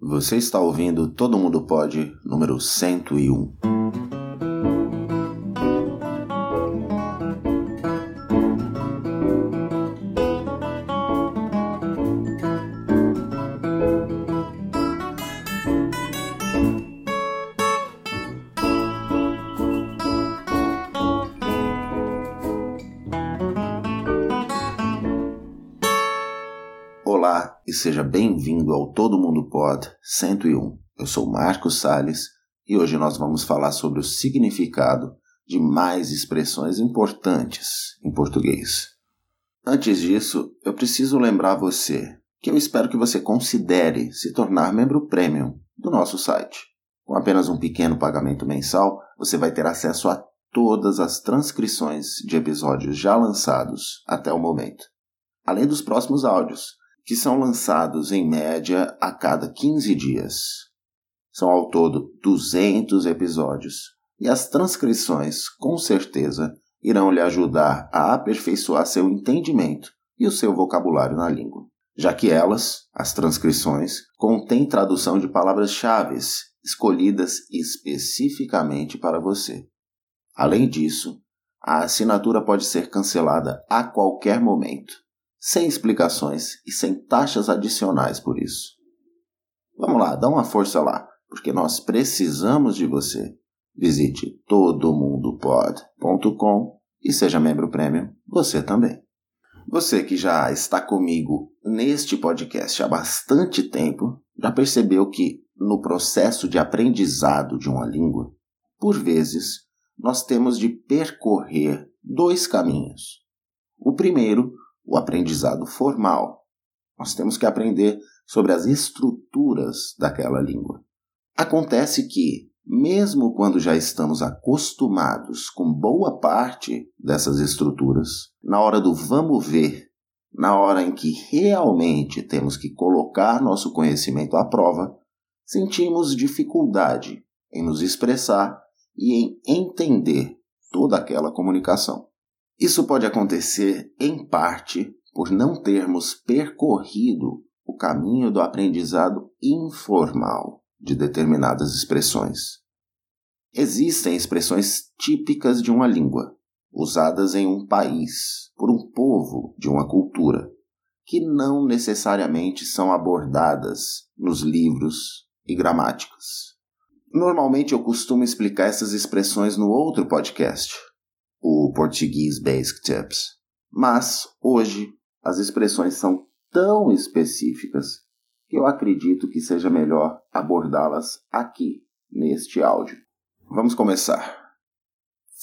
Você está ouvindo Todo Mundo Pode, número 101. E seja bem-vindo ao Todo Mundo Pod 101. Eu sou Marcos Sales e hoje nós vamos falar sobre o significado de mais expressões importantes em português. Antes disso, eu preciso lembrar você que eu espero que você considere se tornar membro premium do nosso site. Com apenas um pequeno pagamento mensal, você vai ter acesso a todas as transcrições de episódios já lançados até o momento, além dos próximos áudios que são lançados em média a cada 15 dias. São ao todo 200 episódios, e as transcrições, com certeza, irão lhe ajudar a aperfeiçoar seu entendimento e o seu vocabulário na língua, já que elas, as transcrições, contêm tradução de palavras-chave escolhidas especificamente para você. Além disso, a assinatura pode ser cancelada a qualquer momento sem explicações e sem taxas adicionais por isso. Vamos lá, dá uma força lá, porque nós precisamos de você. Visite todomundopod.com e seja membro premium, você também. Você que já está comigo neste podcast há bastante tempo, já percebeu que no processo de aprendizado de uma língua, por vezes, nós temos de percorrer dois caminhos. O primeiro o aprendizado formal. Nós temos que aprender sobre as estruturas daquela língua. Acontece que, mesmo quando já estamos acostumados com boa parte dessas estruturas, na hora do vamos ver, na hora em que realmente temos que colocar nosso conhecimento à prova, sentimos dificuldade em nos expressar e em entender toda aquela comunicação. Isso pode acontecer, em parte, por não termos percorrido o caminho do aprendizado informal de determinadas expressões. Existem expressões típicas de uma língua, usadas em um país, por um povo de uma cultura, que não necessariamente são abordadas nos livros e gramáticas. Normalmente eu costumo explicar essas expressões no outro podcast, o português Basic Tips. Mas hoje as expressões são tão específicas que eu acredito que seja melhor abordá-las aqui neste áudio. Vamos começar.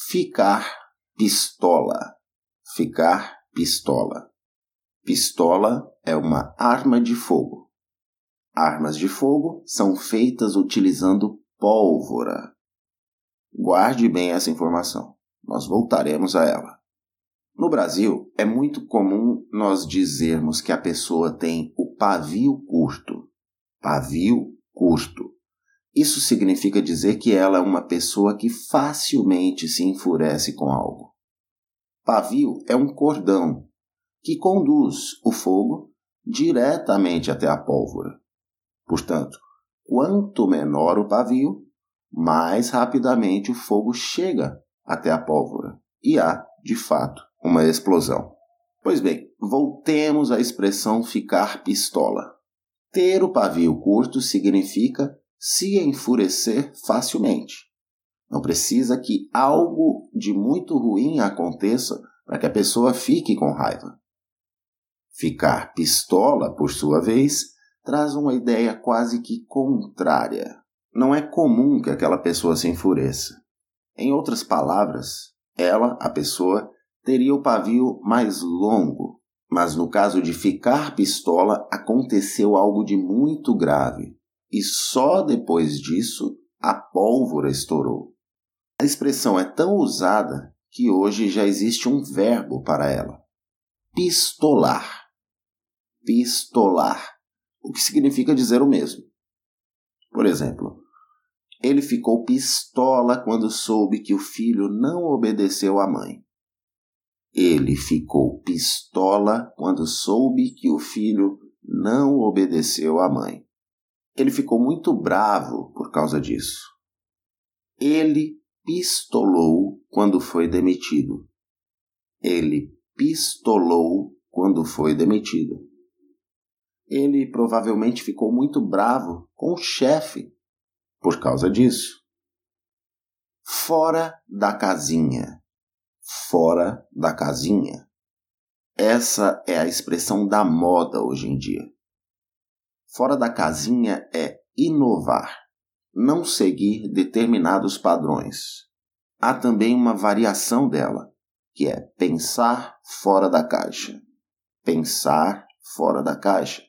Ficar pistola. Ficar pistola. Pistola é uma arma de fogo. Armas de fogo são feitas utilizando pólvora. Guarde bem essa informação. Nós voltaremos a ela. No Brasil, é muito comum nós dizermos que a pessoa tem o pavio curto. Pavio curto. Isso significa dizer que ela é uma pessoa que facilmente se enfurece com algo. Pavio é um cordão que conduz o fogo diretamente até a pólvora. Portanto, quanto menor o pavio, mais rapidamente o fogo chega até a pólvora e há, de fato, uma explosão. Pois bem, voltemos à expressão ficar pistola. Ter o pavio curto significa se enfurecer facilmente. Não precisa que algo de muito ruim aconteça para que a pessoa fique com raiva. Ficar pistola, por sua vez, traz uma ideia quase que contrária. Não é comum que aquela pessoa se enfureça. Em outras palavras, ela, a pessoa, teria o pavio mais longo, mas no caso de ficar pistola aconteceu algo de muito grave e só depois disso a pólvora estourou. A expressão é tão usada que hoje já existe um verbo para ela: pistolar. Pistolar, o que significa dizer o mesmo. Por exemplo, ele ficou pistola quando soube que o filho não obedeceu à mãe. Ele ficou pistola quando soube que o filho não obedeceu à mãe. Ele ficou muito bravo por causa disso. Ele pistolou quando foi demitido. Ele pistolou quando foi demitido. Ele provavelmente ficou muito bravo com o chefe por causa disso. Fora da casinha. Fora da casinha. Essa é a expressão da moda hoje em dia. Fora da casinha é inovar, não seguir determinados padrões. Há também uma variação dela, que é pensar fora da caixa. Pensar fora da caixa.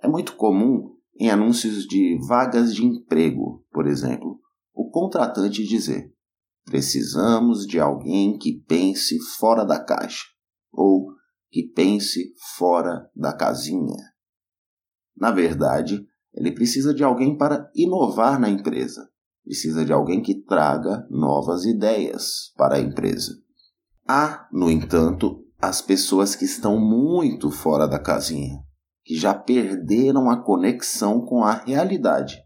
É muito comum em anúncios de vagas de emprego, por exemplo, o contratante dizer: precisamos de alguém que pense fora da caixa ou que pense fora da casinha. Na verdade, ele precisa de alguém para inovar na empresa. Precisa de alguém que traga novas ideias para a empresa. Há, no entanto, as pessoas que estão muito fora da casinha, já perderam a conexão com a realidade.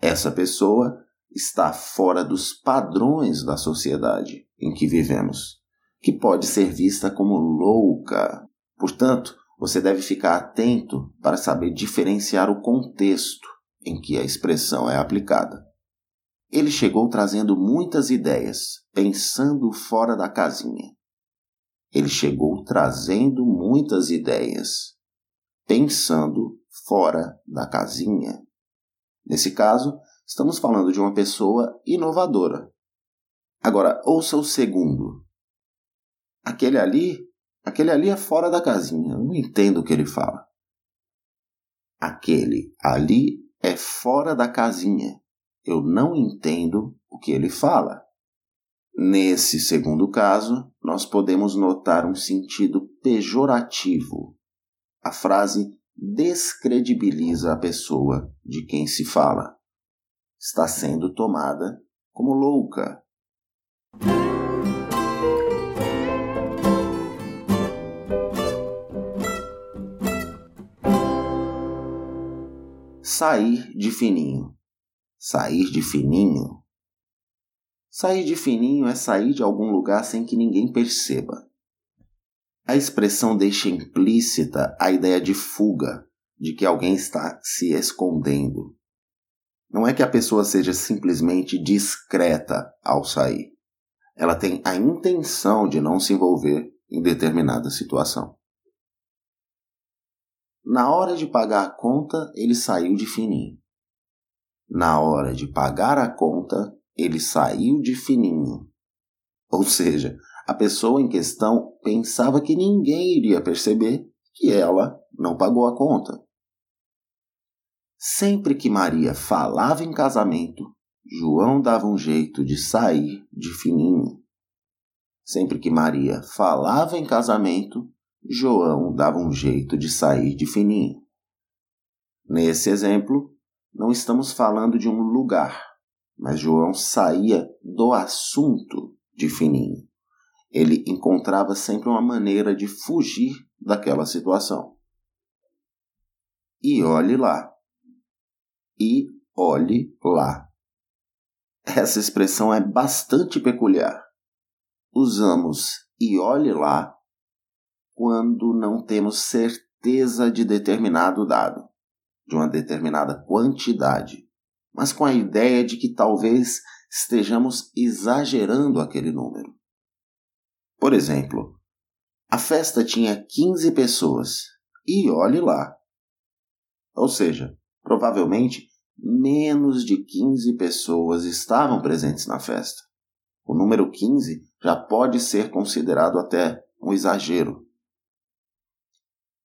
Essa pessoa está fora dos padrões da sociedade em que vivemos, que pode ser vista como louca. Portanto, você deve ficar atento para saber diferenciar o contexto em que a expressão é aplicada. Ele chegou trazendo muitas ideias, pensando fora da casinha. Ele chegou trazendo muitas ideias, pensando fora da casinha. Nesse caso, estamos falando de uma pessoa inovadora. Agora, ouça o segundo. Aquele ali Aquele ali é fora da casinha, eu não entendo o que ele fala. Aquele ali é fora da casinha, eu não entendo o que ele fala. Nesse segundo caso, nós podemos notar um sentido pejorativo. A frase descredibiliza a pessoa de quem se fala. Está sendo tomada como louca. sair de fininho. Sair de fininho? Sair de fininho é sair de algum lugar sem que ninguém perceba. A expressão deixa implícita a ideia de fuga, de que alguém está se escondendo. Não é que a pessoa seja simplesmente discreta ao sair. Ela tem a intenção de não se envolver em determinada situação. Na hora de pagar a conta, ele saiu de fininho. Na hora de pagar a conta, ele saiu de fininho. Ou seja, a pessoa em questão pensava que ninguém iria perceber que ela não pagou a conta. Sempre que Maria falava em casamento, João dava um jeito de sair de fininho. Sempre que Maria falava em casamento, João dava um jeito de sair de fininho. Nesse exemplo, não estamos falando de um lugar, mas João saía do assunto de fininho. Ele encontrava sempre uma maneira de fugir daquela situação. E olhe lá. E olhe lá. Essa expressão é bastante peculiar. Usamos e olhe lá quando não temos certeza de determinado dado, de uma determinada quantidade, mas com a ideia de que talvez estejamos exagerando aquele número. Por exemplo, a festa tinha 15 pessoas e olhe lá. Ou seja, provavelmente menos de 15 pessoas estavam presentes na festa. O número 15 já pode ser considerado até um exagero.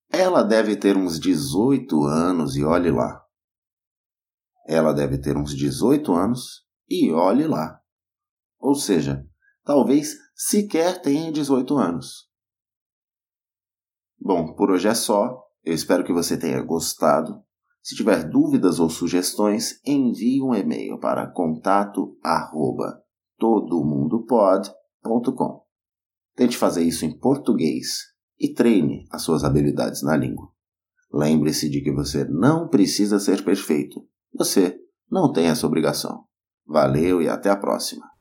Ela deve ter uns 18 anos e olhe lá. Ela deve ter uns 18 anos e olhe lá. Ou seja, talvez sequer tenha 18 anos. Bom, por hoje é só. Eu espero que você tenha gostado. Se tiver dúvidas ou sugestões, envie um e-mail para contato arroba todomundopod.com. Tente fazer isso em português e treine as suas habilidades na língua. Lembre-se de que você não precisa ser perfeito. Você não tem essa obrigação. Valeu e até a próxima.